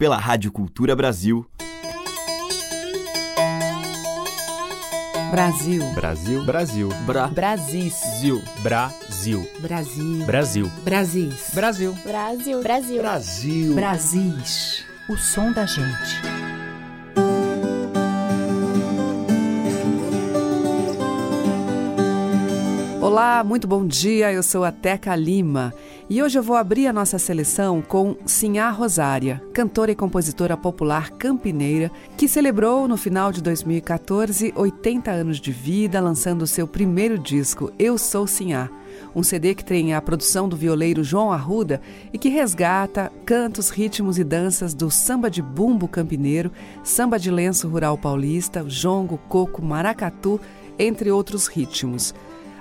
pela Rádio Cultura Brasil. Brasil. Brasil. Brasil. Bra. Brasil. Brasil. Brasil. Brasil. Brasis. Brasil. Brasil. Brasil. Brasil. Brasis. O som da gente. Olá, muito bom dia. Eu sou a Teca Lima e hoje eu vou abrir a nossa seleção com Sinhá Rosária, cantora e compositora popular campineira, que celebrou no final de 2014 80 anos de vida, lançando seu primeiro disco, Eu Sou Sinhá. Um CD que tem a produção do violeiro João Arruda e que resgata cantos, ritmos e danças do samba de bumbo campineiro, samba de lenço rural paulista, jongo, coco, maracatu, entre outros ritmos.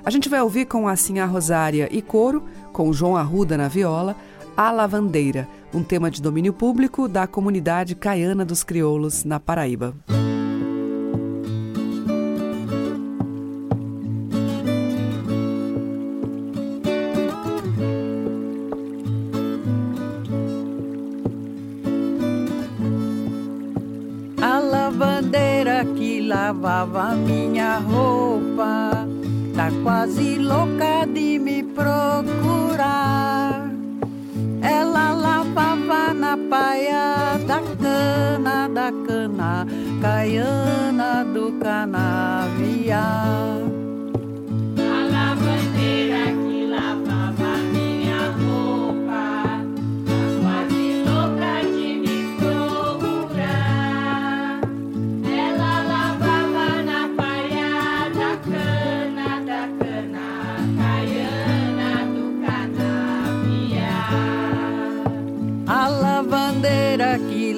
A gente vai ouvir com a Sinhá Rosária e coro, com João Arruda na viola, A Lavandeira, um tema de domínio público da comunidade caiana dos crioulos na Paraíba. A lavandeira que lavava minha roupa tá quase louca de me procurar. Ela lavava na paia da cana, da cana, caiana do canavial.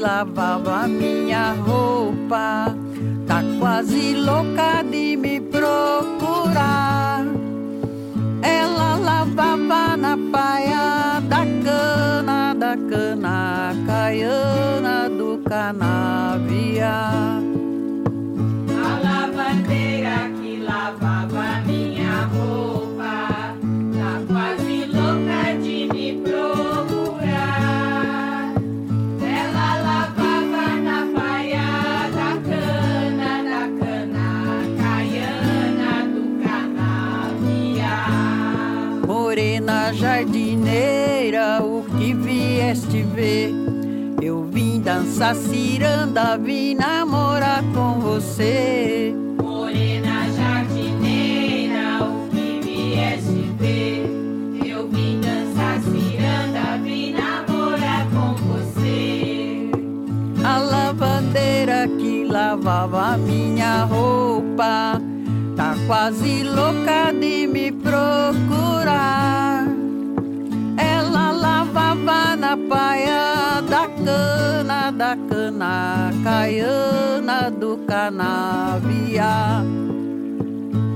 Lavava minha roupa tá quase louca de me procurar. Ela lavava na paia da cana, da cana, caiana do canavial. Dançar ciranda, vim namorar com você. Morena jardineira, o que vieste ver? Eu vim dançar ciranda, vim namorar com você. A lavandeira que lavava minha roupa tá quase louca de me procurar. Ela lavava na paia cana, da cana, caiana do canavial.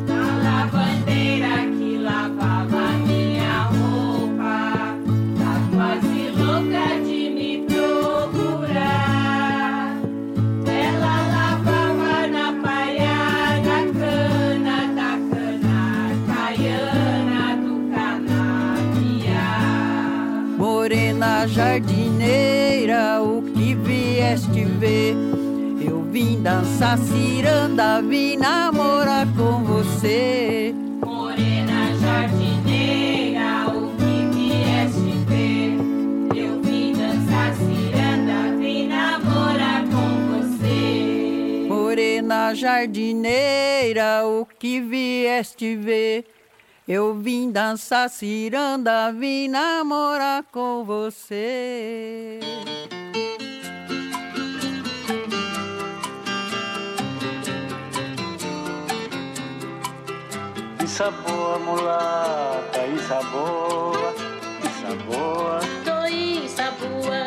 A lavandeira que lavava minha roupa tá quase louca de me procurar. Ela lavava na paia da cana, da cana, caiana do canavial. Morena jardineira, o vieste ver? Eu vim dançar ciranda, vim namorar com você. Morena jardineira, o que vieste ver? Eu vim dançar ciranda, vim namorar com você. Morena jardineira, o que vieste ver? Eu vim dançar ciranda, vim namorar com você. Isa boa mulata, isa boa, isa boa, Tô isa boa,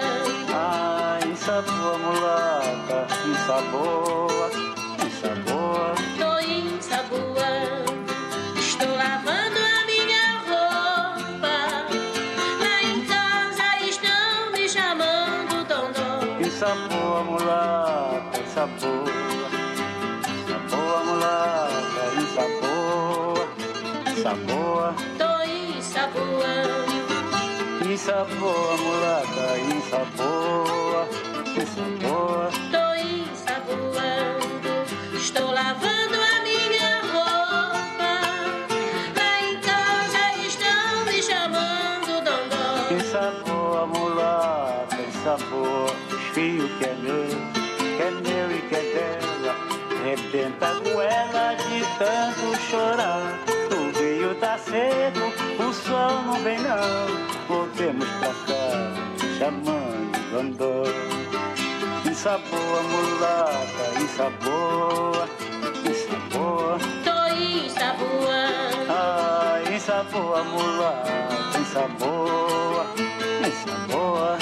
ah, isa boa mulata, isa boa, isa boa, Tô isa boa. isa boa mulata, isa boa, Voltemos pra casa, chamando Dondó. Ensaboa, mulata, ensaboa, ensaboa. Tô ensaboando, Ah, ensaboa, mulata, ensaboa, ensaboa.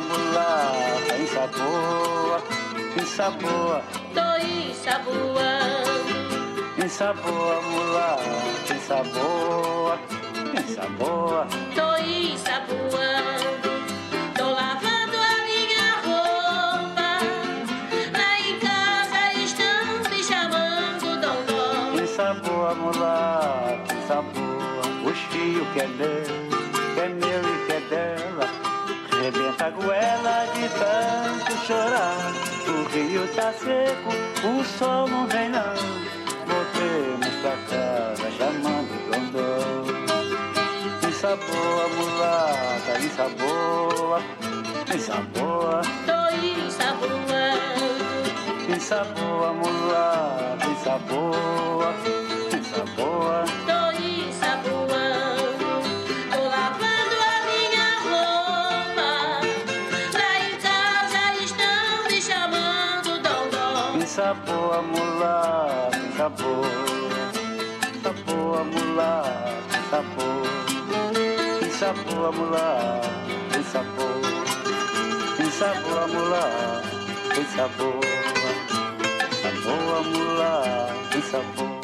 Mulata, ensaboa. Ensaboa, mulata. Tô. Ensaboa, mulata, ensaboa, ensaboa. Tô ensaboando, tô lavando a minha roupa. Lá em casa estão me chamando Dondó. Ensaboa, mulata, ensaboa. Os fios que é meu, a goela de tanto chorar. O rio tá seco, o sol não vem não. Voltemos pra casa chamando Dondô. Ensaboa, mulata, ensaboa, ensaboa. Tô ensaboando, Ensaboa, mulata, ensaboa, ensaboa. Ensaboa, mulata, ensaboa. Ensaboa, mulata, ensaboa. Ensaboa, mulata, ensaboa. Ensaboa, mulata, ensaboa.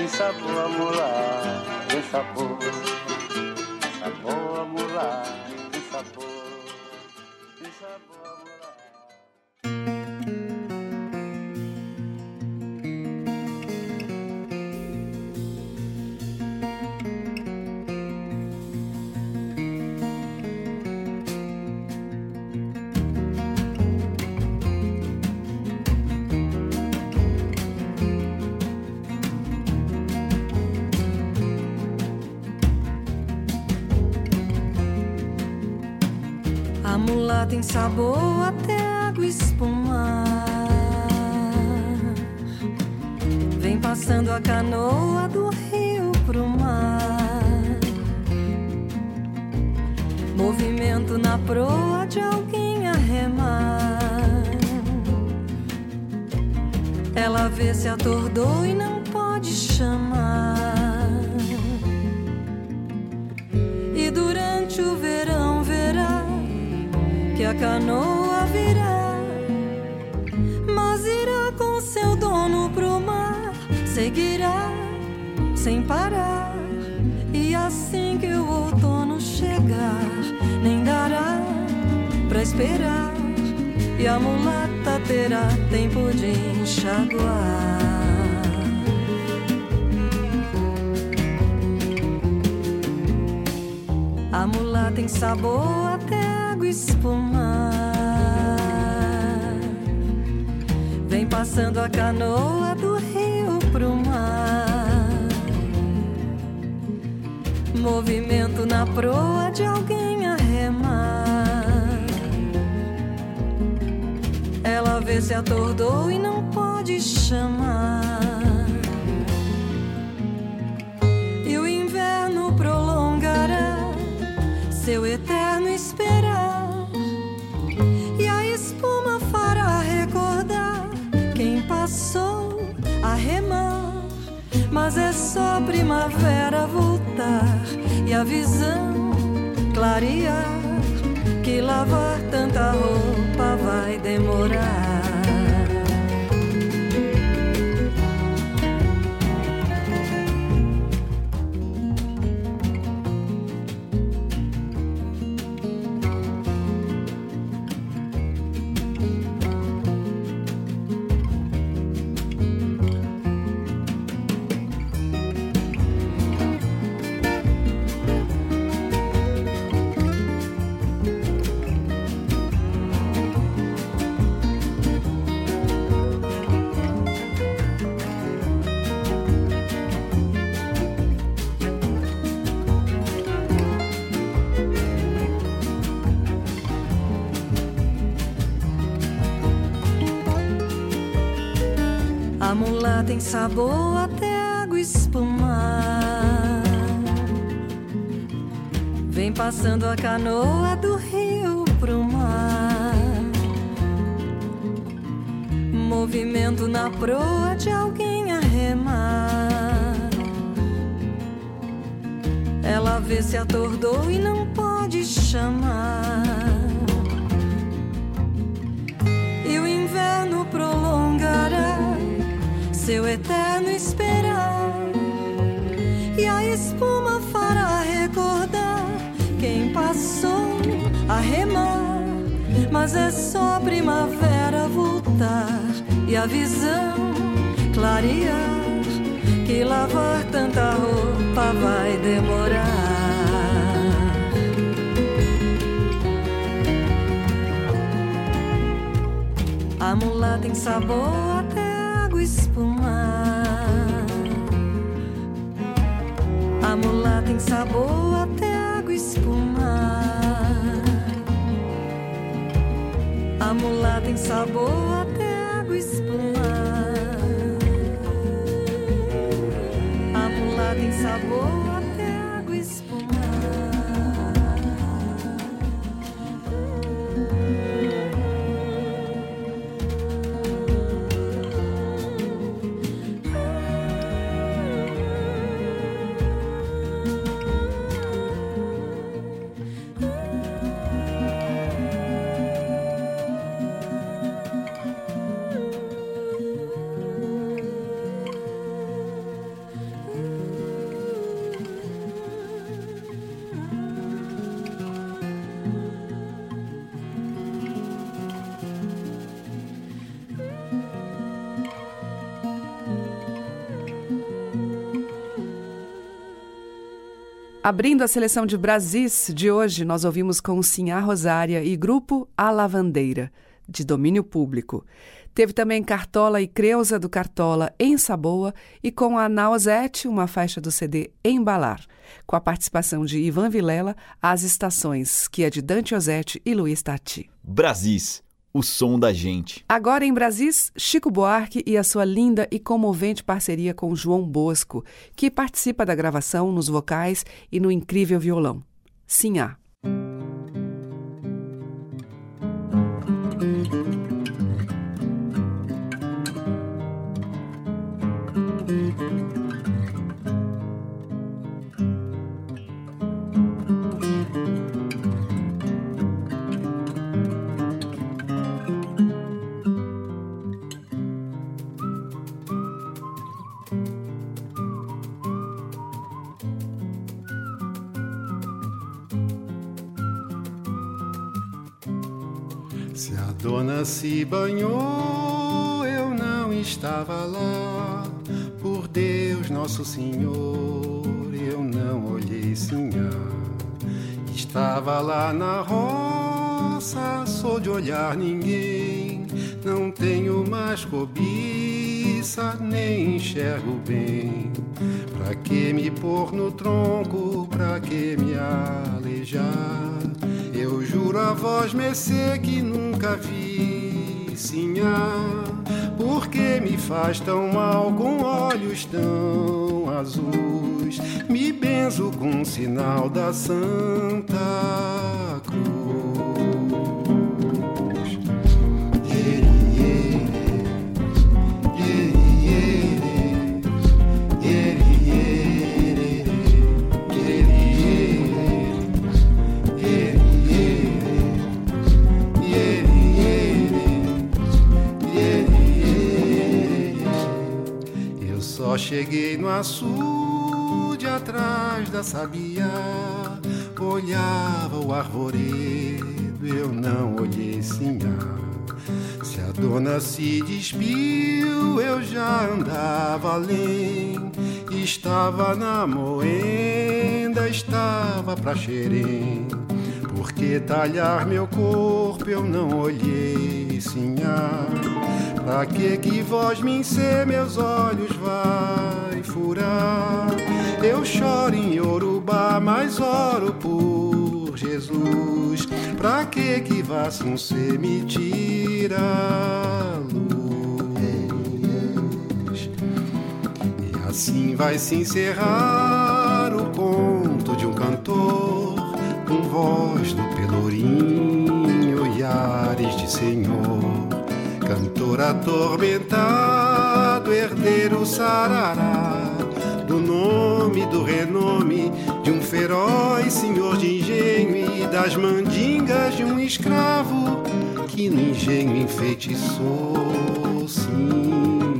Ensaboa, mulata, ensaboa. Ensaboa, mulata, ensaboa. Ensaboa, mulata. Tem sabor até água espumar. Vem passando a canoa do rio pro mar. Movimento na proa de alguém a remar. Ela vê se atordou e não canoa virá, mas irá com seu dono pro mar, seguirá sem parar. E assim que o outono chegar, nem dará pra esperar, e a mulata terá tempo de enxaguar. A mulata tem sabor até água espumar. Passando a canoa do rio pro mar. Movimento na proa de alguém a remar. Ela vê se atordou e não pode chamar. Mas é só primavera voltar e a visão clarear. Que lavar tanta roupa vai demorar. Sabor até água espumar. Vem passando a canoa do rio pro mar. Movimento na proa de alguém a remar. Ela vê se atordou e não pode chamar. Seu eterno esperar. E a espuma fará recordar quem passou a remar. Mas é só primavera voltar e a visão clarear. Que lavar tanta roupa vai demorar. A mula tem sabor Mula tem sabor até água espumar. A mula tem sabor Abrindo a seleção de Brasis de hoje, nós ouvimos com Sinhá Rosária e grupo A Lavandeira, de domínio público. Teve também Cartola e Creuza do Cartola em Saboa e com a Nausete, uma faixa do CD Embalar, com a participação de Ivan Vilela, As Estações, que é de Dante Ozzetti e Luiz Tati. Brasis, o som da gente. Agora em Brasis, Chico Buarque e a sua linda e comovente parceria com João Bosco, que participa da gravação nos vocais e no incrível violão. Sinhá. Banhou, eu não estava lá. Por Deus, Nosso Senhor, eu não olhei sinhá. Estava lá na roça, sou de olhar ninguém. Não tenho mais cobiça, nem enxergo bem. Pra que me pôr no tronco, pra que me alejar? Eu juro a voz mercê que nunca vi Por que me faz tão mal com olhos tão azuis? Me benzo com um sinal da Santa Cruz. Só cheguei no açude atrás da sabia, olhava o arvoredo, eu não olhei sinhá. Se a dona se despiu, eu já andava além. Estava na moenda, estava pra xerém. Por que talhar meu corpo eu não olhei, sinhá? Pra que que voz me encer meus olhos vai furar? Eu choro em Yorubá, mas oro por Jesus. Pra que que vaça um ser me tira a luz? assim vai se encerrar o conto de um cantor voz do pelourinho e ares de senhor. Cantor atormentado, herdeiro sarará do nome, do renome de um feroz senhor de engenho e das mandingas de um escravo que no engenho enfeitiçou sim.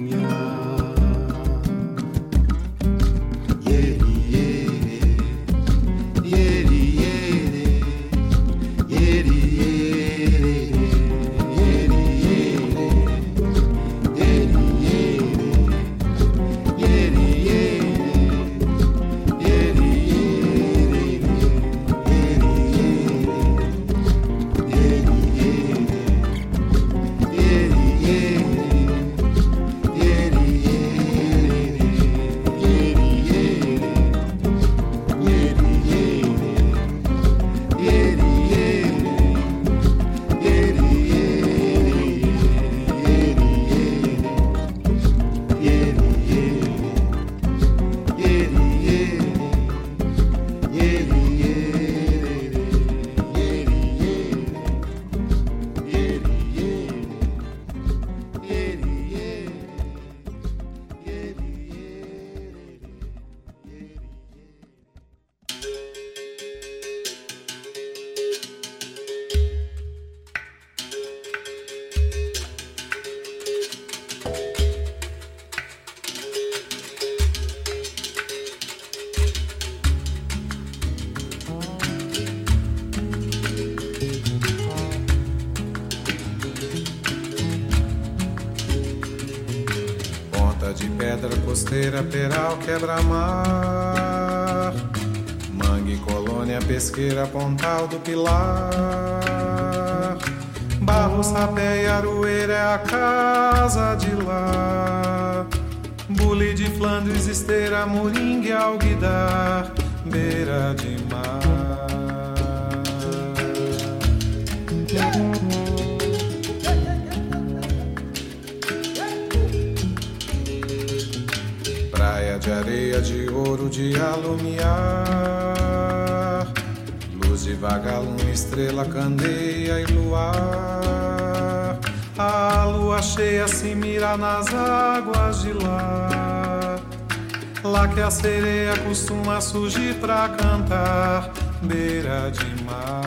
Costuma surgir pra cantar, beira de mar.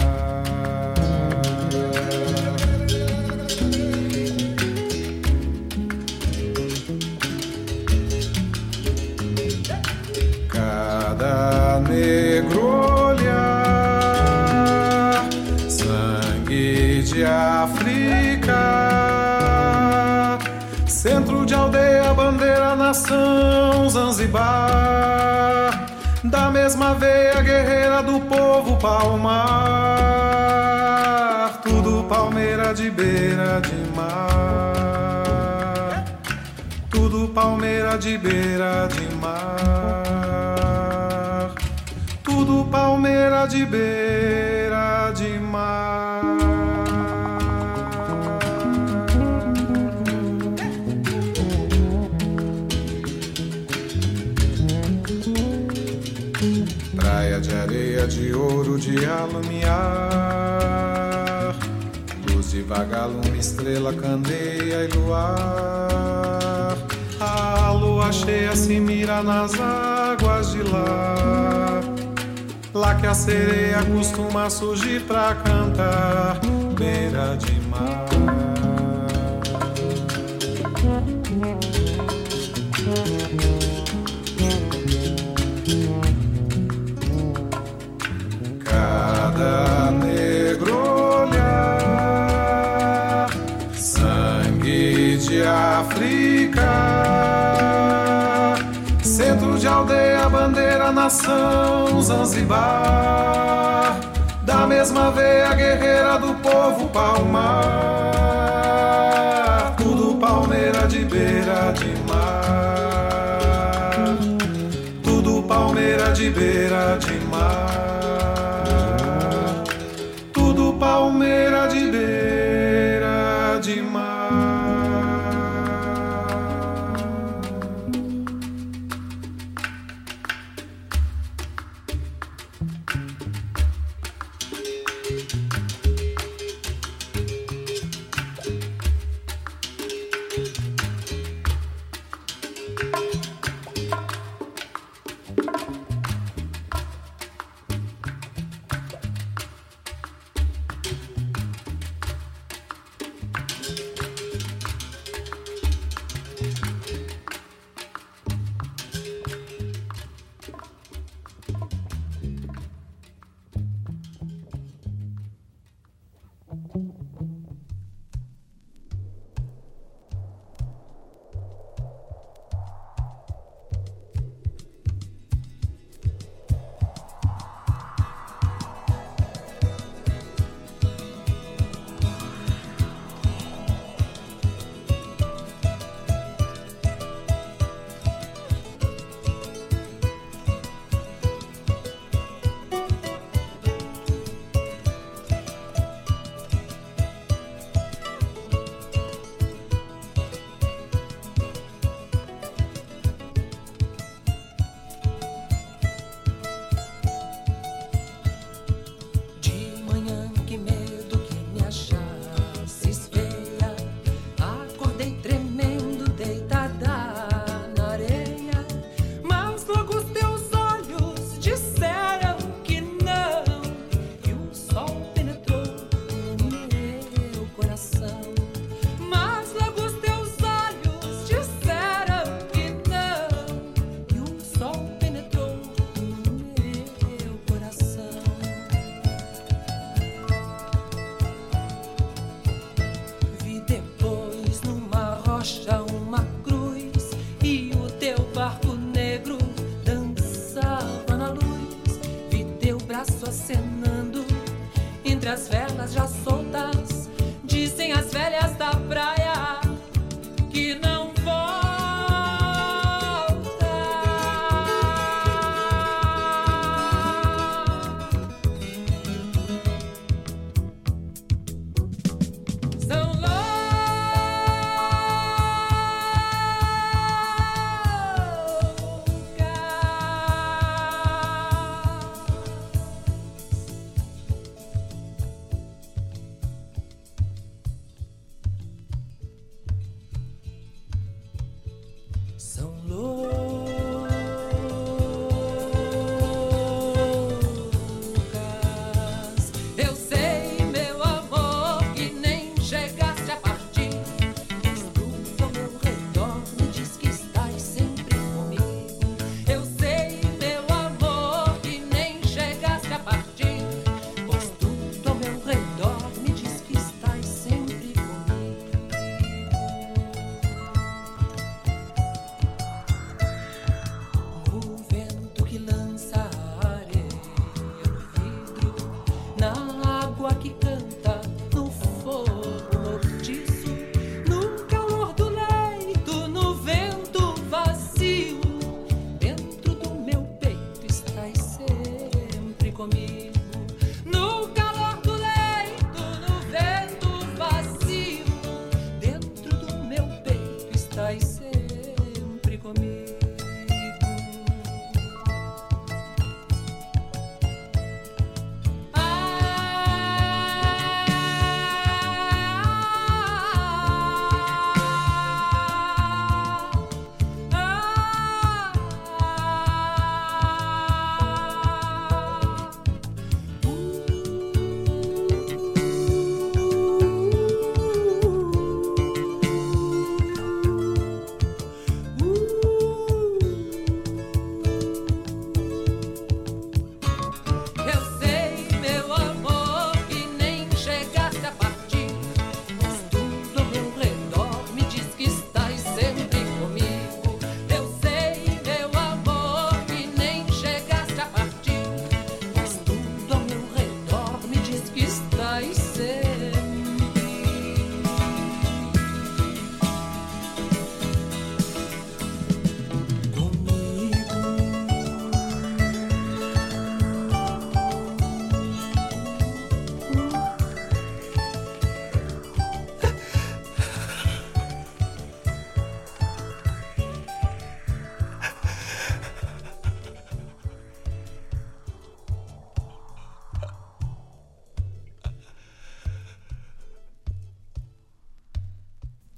negro olhar, sangue de África, centro de aldeia, bandeira, nação, Zanzibar, da mesma veia guerreira do povo palmar, tudo palmeira de beira de mar, tudo palmeira de beira de mar. Tudo palmeira de beira de ouro, de alumiar. Luz de vagalume, estrela, candeia e luar. A lua cheia se mira nas águas de lá Lá que a sereia costuma surgir pra cantar, beira de mar. Cada negro olhar, sangue de África centro de aldeia, bandeira, nação, Zanzibar. Da mesma veia guerreira do povo palmar. Tudo palmeira de beira de mar. Tudo palmeira de beira de mar.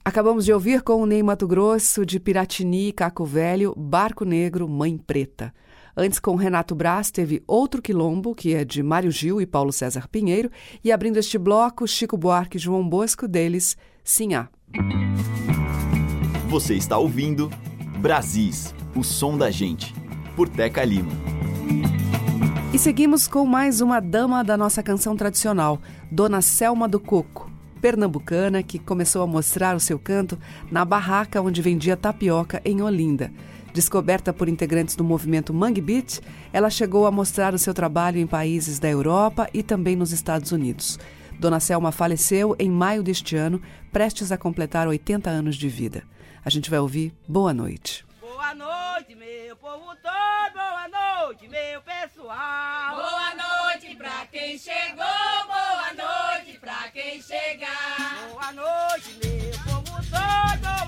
Acabamos de ouvir com o Ney Mato Grosso, de Piratini, Caco Velho, Barco Negro, Mãe Preta. Antes, com Renato Braz, teve Outro Quilombo, que é de Mário Gil e Paulo César Pinheiro. E abrindo este bloco, Chico Buarque e João Bosco, deles, Sinhá. Você está ouvindo Brasis, o som da gente, por Teca Lima. E seguimos com mais uma dama da nossa canção tradicional, Dona Selma do Coco, pernambucana que começou a mostrar o seu canto na barraca onde vendia tapioca em Olinda. Descoberta por integrantes do movimento Mangue Beat, ela chegou a mostrar o seu trabalho em países da Europa e também nos Estados Unidos. Dona Selma faleceu em maio deste ano, prestes a completar 80 anos de vida. A gente vai ouvir Boa Noite. Boa noite, meu povo todo, boa noite, meu pessoal. Boa noite pra quem chegou, boa noite pra quem chegar. Boa noite, meu povo todo,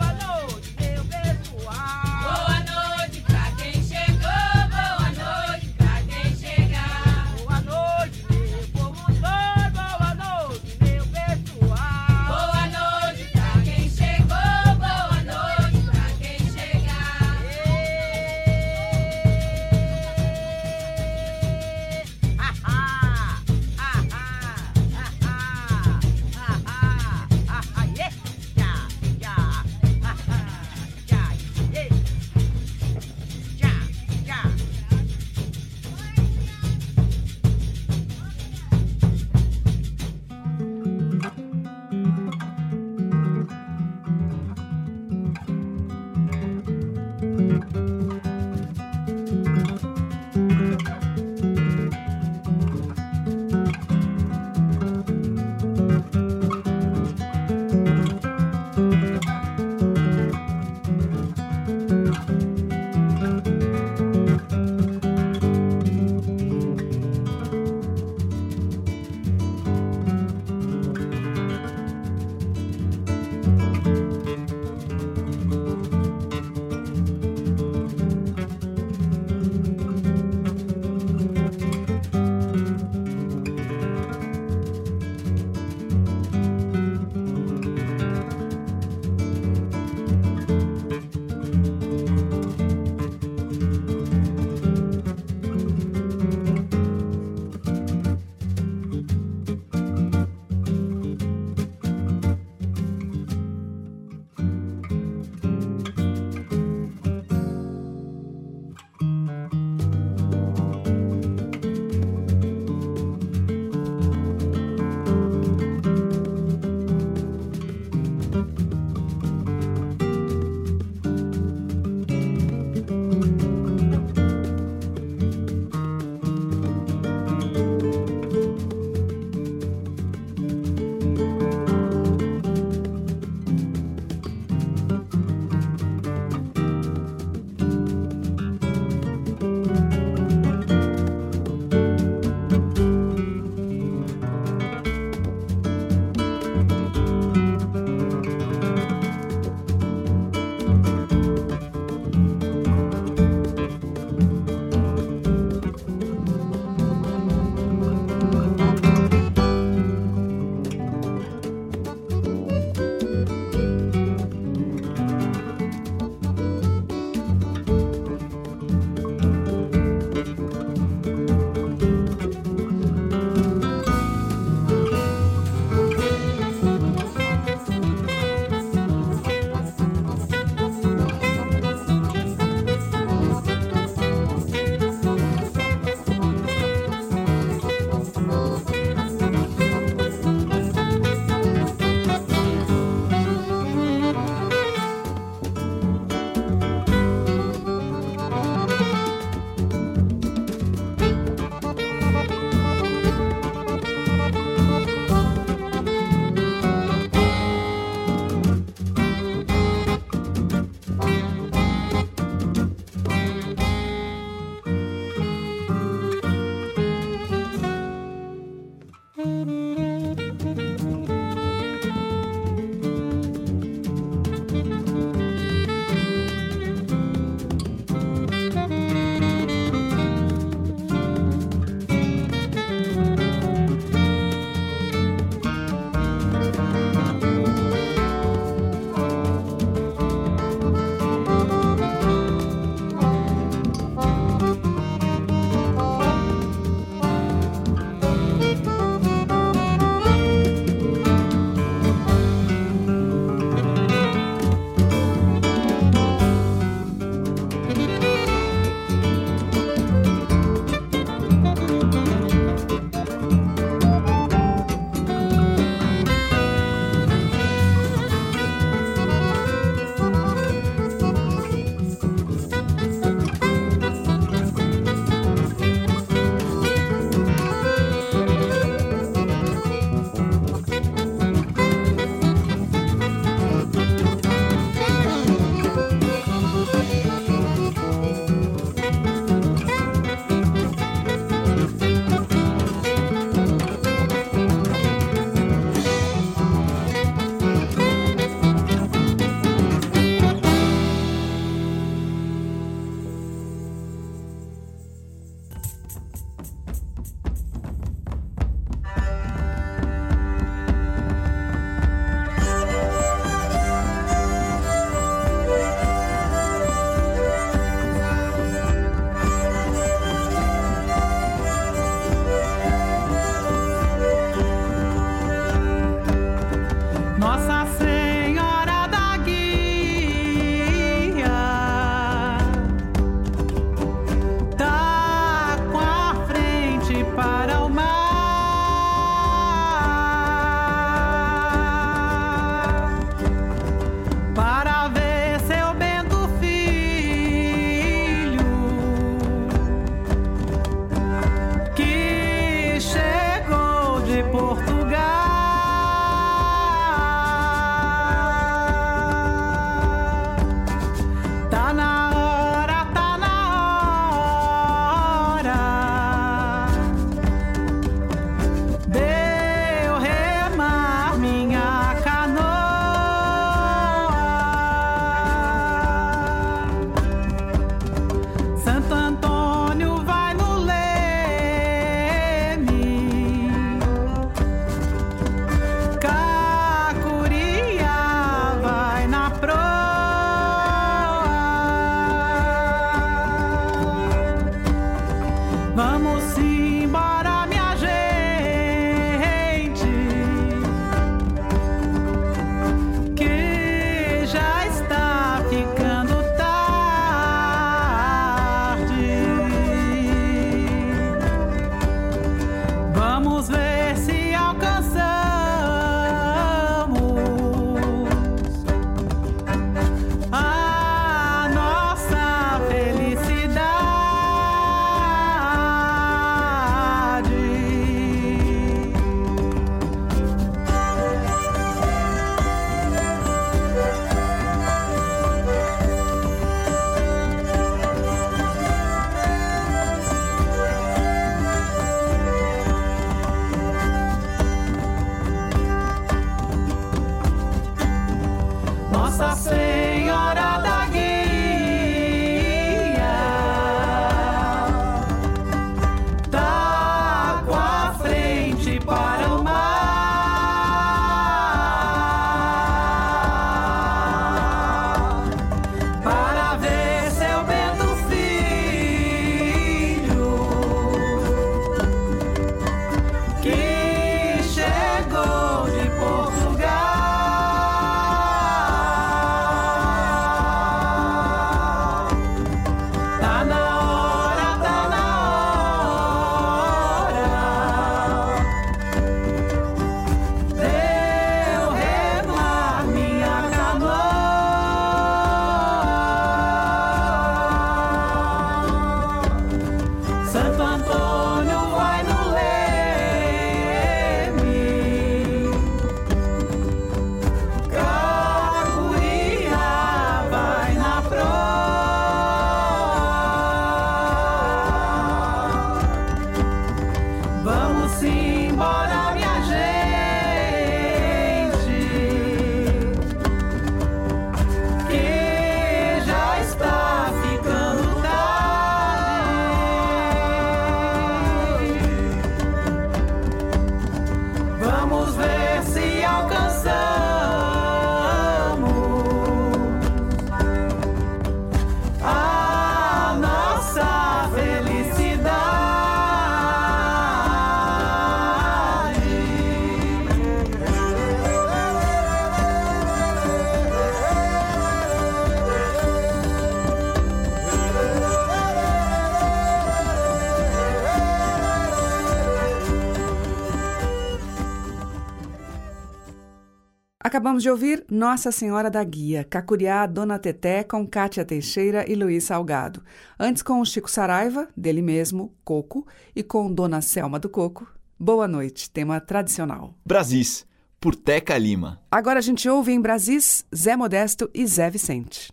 Acabamos de ouvir Nossa Senhora da Guia, Cacuriá, Dona Teté, com Cátia Teixeira e Luiz Salgado. Antes com o Chico Saraiva, dele mesmo, Coco, e com Dona Selma do Coco, Boa Noite, tema tradicional. Brasis, por Teca Lima. Agora a gente ouve em Brasis Zé Modesto e Zé Vicente.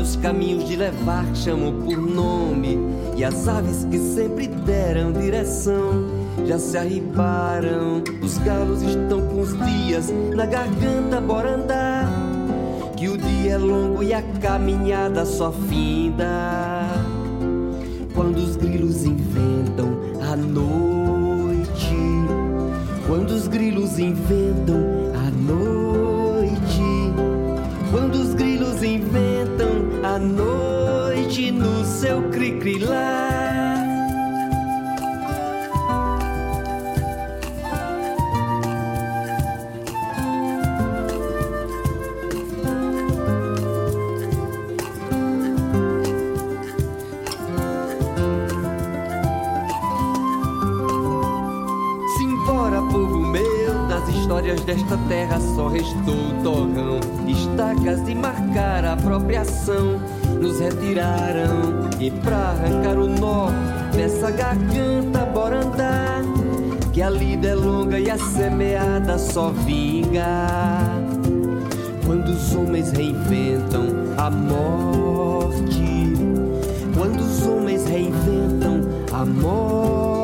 Os caminhos de levar chamam por nome e as aves que sempre deram direção já se arribaram. Os galos estão com os dias na garganta, bora andar. Que o dia é longo e a caminhada só finda. Quando os grilos inventam a noite, quando os grilos inventam a noite. Desta terra só restou o torrão, estacas de marcar a própria ação. Nos retiraram e pra arrancar o nó dessa garganta, bora andar. Que a lida é longa e a semeada só vinga. Quando os homens reinventam a morte, quando os homens reinventam a morte.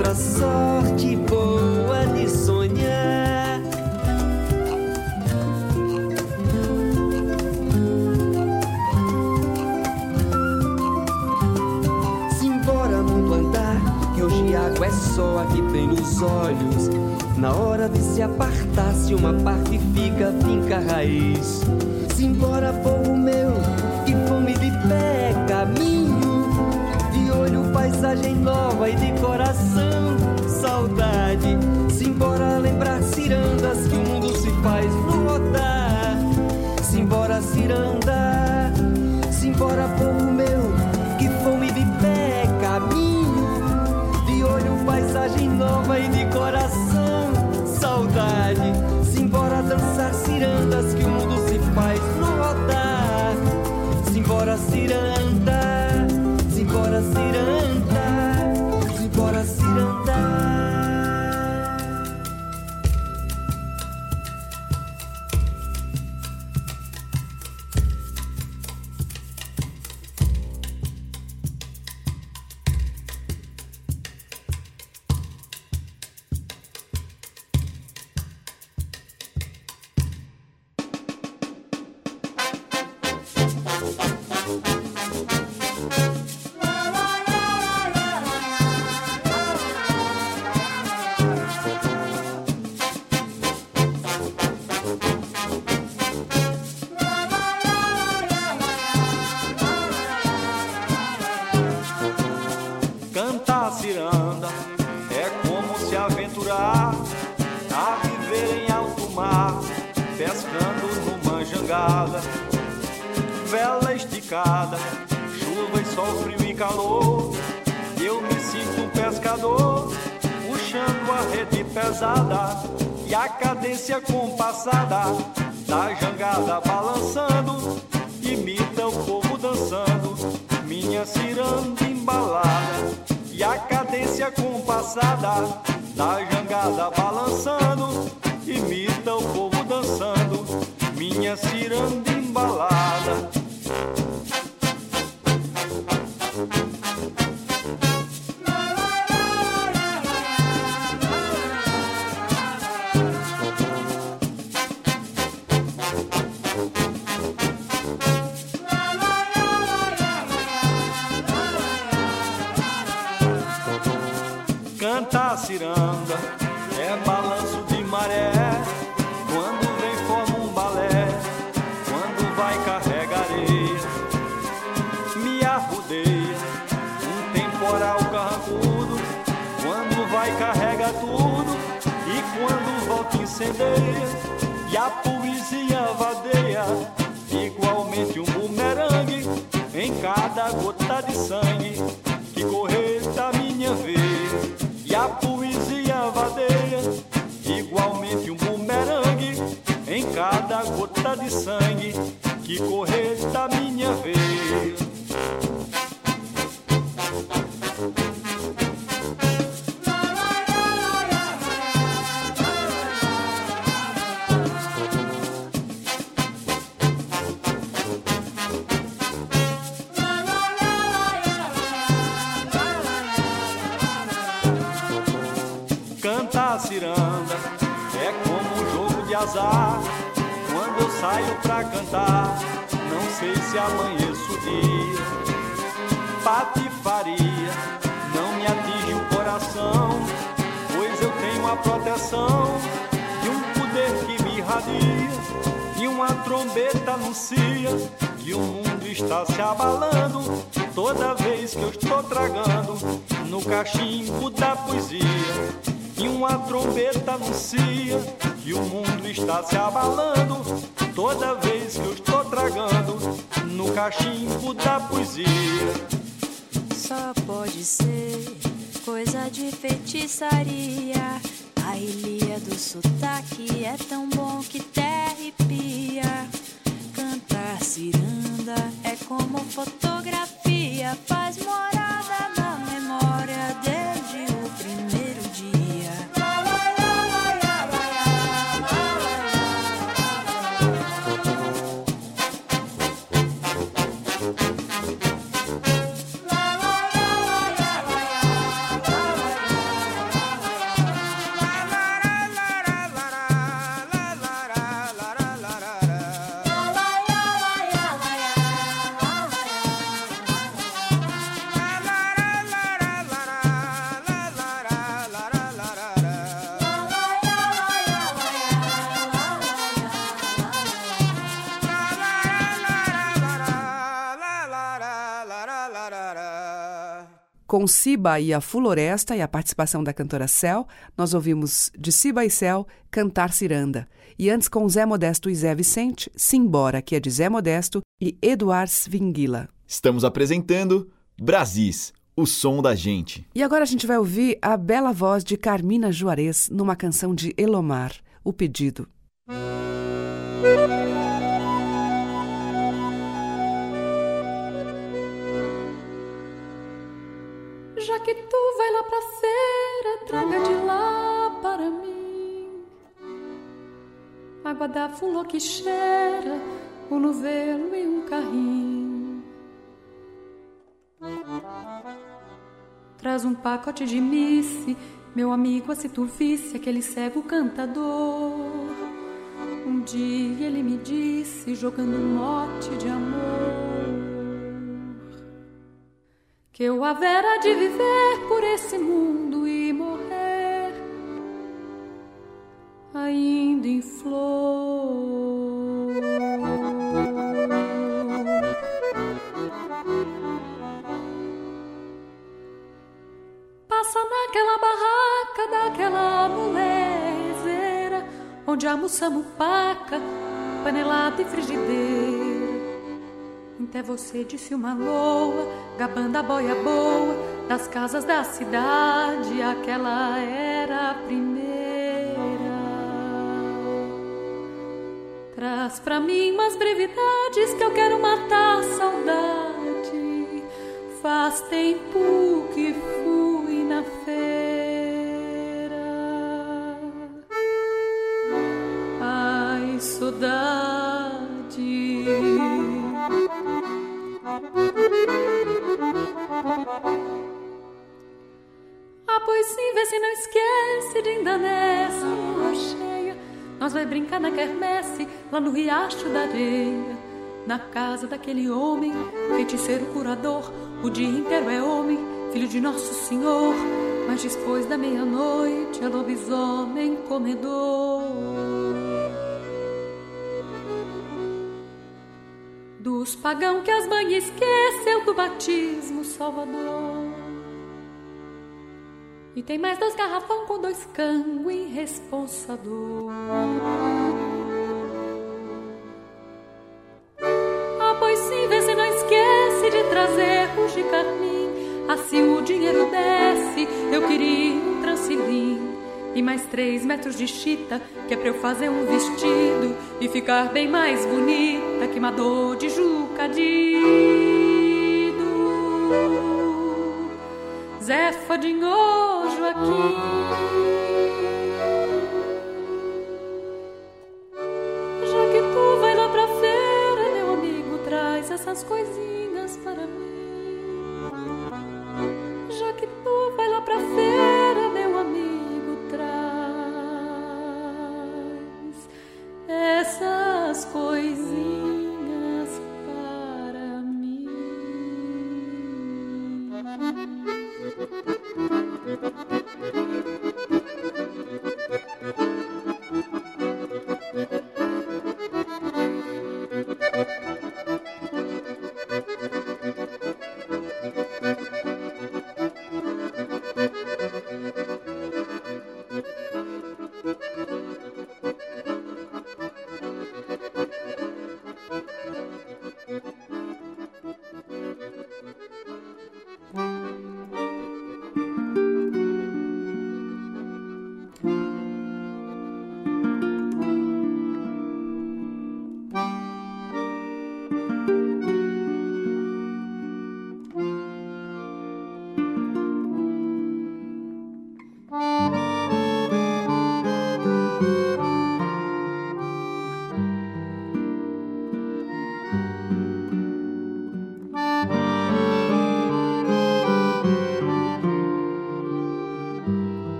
Outra sorte boa de sonhar. Simbora, mundo andar, que hoje água é só a que tem nos olhos. Na hora de se apartar, se uma parte fica, finca a raiz. Simbora, povo meu, que fome de pé. De olho, paisagem nova e de coração, saudade. Simbora lembrar cirandas que o mundo se faz rodar. Simbora, ciranda, simbora, da jangada balançando, imita o povo dançando, minha ciranda embalada e a cadência compassada da jangada balançando, imita o povo dançando, minha ciranda embalada. Ciranda, é balanço de maré. Quando vem forma um balé, quando vai carrega areia. Me arrudeia, um temporal carrancudo. Quando vai carrega tudo, e quando volta incendeia. E a poesia vadeia, igualmente um bumerangue. Em cada gota de sangue sangue que correr cantar, não sei se amanheço o dia. Patifaria não me atinge o coração, pois eu tenho a proteção de um poder que me irradia. E uma trombeta anuncia que o mundo está se abalando toda vez que eu estou tragando no cachimbo da poesia. E uma trombeta anuncia que o mundo está se abalando toda vez que eu estou tragando no cachimbo da poesia. Só pode ser coisa de feitiçaria. A ilha do sotaque é tão bom que terrepia. Cantar ciranda é como fotografia, faz morada Com Siba e a Floresta e a participação da cantora Cel, nós ouvimos de Siba e Cel Cantar Ciranda. E antes com Zé Modesto e Zé Vicente, Simbora, que é de Zé Modesto, e Eduard Svingila. Estamos apresentando Brasis, o som da gente. E agora a gente vai ouvir a bela voz de Carmina Juarez numa canção de Elomar, O Pedido. Já traga de lá para mim água da cheira, um novelo e um carrinho. Traz um pacote de misse, meu amigo, se tu visse aquele cego cantador. Um dia ele me disse, jogando um mote de amor que eu havera de viver por esse mundo ainda em flor. Passa naquela barraca daquela molezeira onde almoçamos paca, panelada e frigideira Até você disse uma loa, gabando a boia boa das casas da cidade, aquela era a primeira. Traz pra mim umas brevidades que eu quero matar a saudade. Faz tempo que fui na feira. Ai, saudade. Ah, pois sim, vê se não esquece de ainda nessa cheia. Nós vai brincar na quermesse, lá no riacho da areia. Na casa daquele homem, feiticeiro curador. O dia inteiro é homem, filho de Nosso Senhor. Mas depois da meia-noite é lobisomem comedor. Dos pagão que as mães esqueceu do batismo Salvador. E tem mais dois garrafão com dois cango e responsador. Ah, pois sim, vê se não esquece de trazer o de carmim. Assim o dinheiro desce, eu queria um transilim. E mais três metros de chita, que é pra eu fazer um vestido e ficar bem mais bonita que uma dor de jucadido. Zefa de nojo aqui. Já que tu vai lá pra feira, meu amigo, traz essas coisinhas para mim. Já que tu vai lá pra feira,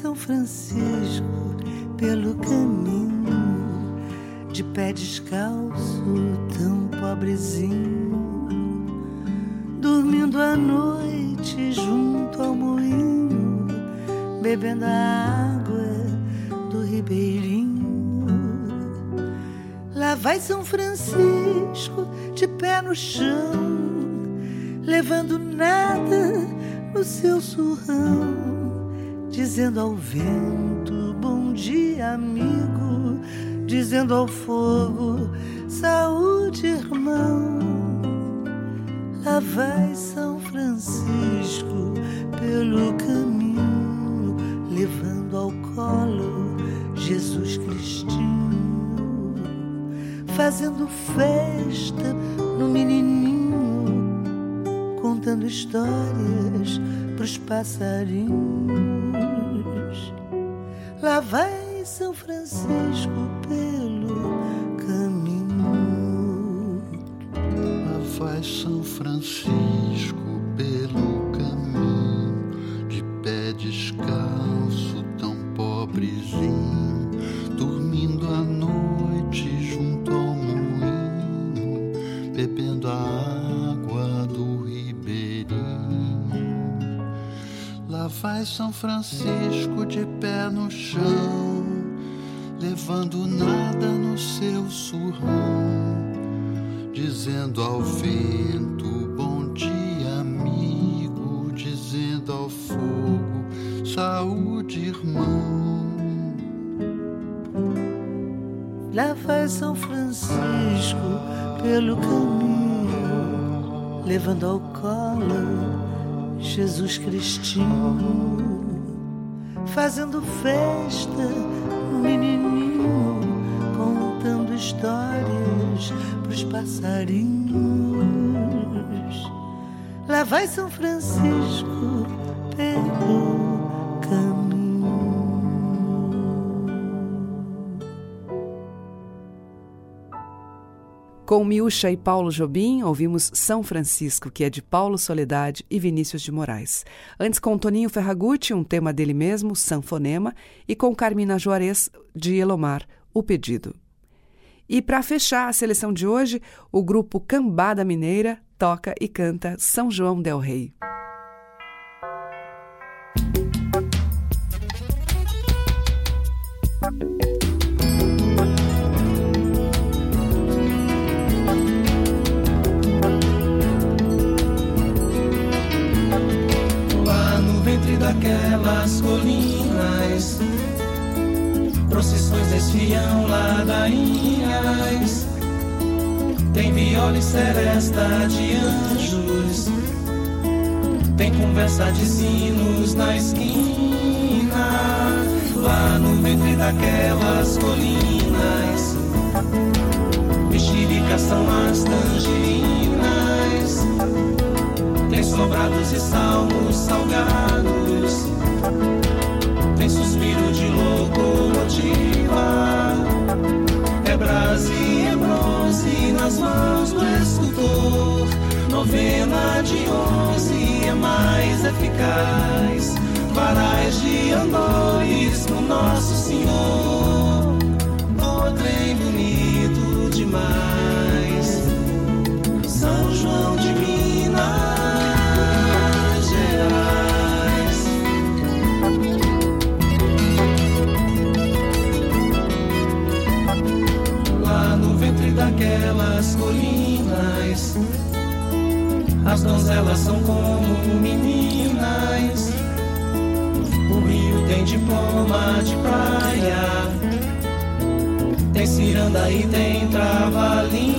São Francisco pelo caminho, de pé descalço, tão pobrezinho, dormindo à noite junto ao moinho, bebendo a água do ribeirinho. Lá vai São Francisco de pé no chão, levando nada no seu surrão dizendo ao vento bom dia, amigo, dizendo ao fogo saúde, irmão. Lá vai São Francisco pelo caminho, levando ao colo Jesus Cristinho, fazendo festa no menininho, contando histórias pros passarinhos. Lá vai São Francisco pelo caminho. Lá vai São Francisco pelo caminho, de pé descalço, tão pobrezinho, dormindo à noite junto ao moinho, bebendo a água do ribeirinho. Lá vai São Francisco no chão, levando nada no seu surrão, dizendo ao vento bom dia, amigo, dizendo ao fogo saúde, irmão. Lá vai São Francisco pelo caminho, levando ao colo Jesus Cristinho, fazendo festa no menininho, contando histórias pros passarinhos. Lá vai São Francisco pelo Com Miúcha e Paulo Jobim, ouvimos São Francisco, que é de Paulo Soledade e Vinícius de Moraes. Antes, com Toninho Ferragutti, um tema dele mesmo, Sanfonema, e com Carmina Juarez, de Elomar, O Pedido. E para fechar a seleção de hoje, o grupo Cambada Mineira toca e canta São João del Rei. Daquelas colinas procissões desfiam ladainhas. Tem viola e seresta de anjos. Tem conversa de sinos na esquina. Lá no ventre daquelas colinas. Mexericas são as tangerinas. Tem sobrados e salmos salgados. Tem suspiro de locomotiva. É brasa e é bronze nas mãos do escultor. Novena de onze é mais eficaz. Varais de andores no Nosso Senhor. O trem bonito demais. São João de Minas ventre daquelas colinas, as donzelas são como meninas. O rio tem diploma de praia, tem ciranda e tem trava-língua.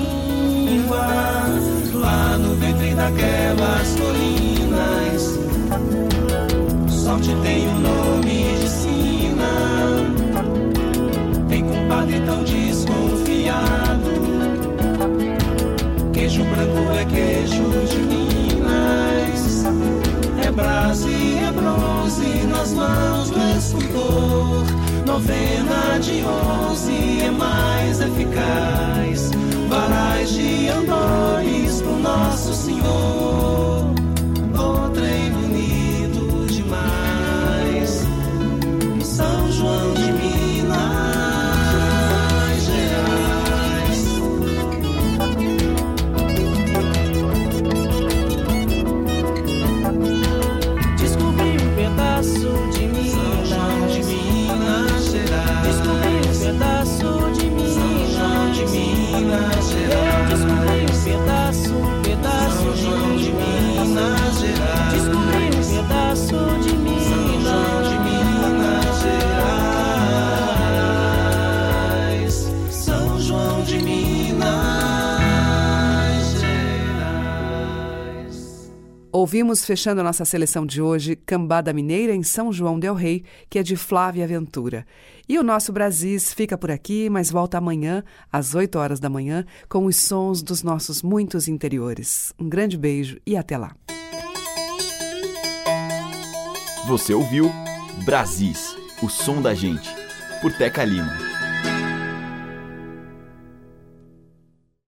Lá no ventre daquelas colinas, sorte tem o nome de Queijo branco é queijo de Minas. É brasa e é bronze nas mãos do escultor. Novena de onze é mais eficaz. Varais de andores pro Nosso Senhor. O trem bonito demais. São João de Minas Ouvimos, fechando a nossa seleção de hoje, Cambada Mineira em São João del Rei, que é de Flávia Ventura. E o nosso Brasis fica por aqui, mas volta amanhã, às 8 horas da manhã, com os sons dos nossos muitos interiores. Um grande beijo e até lá. Você ouviu Brasis, o som da gente, por Teca Lima.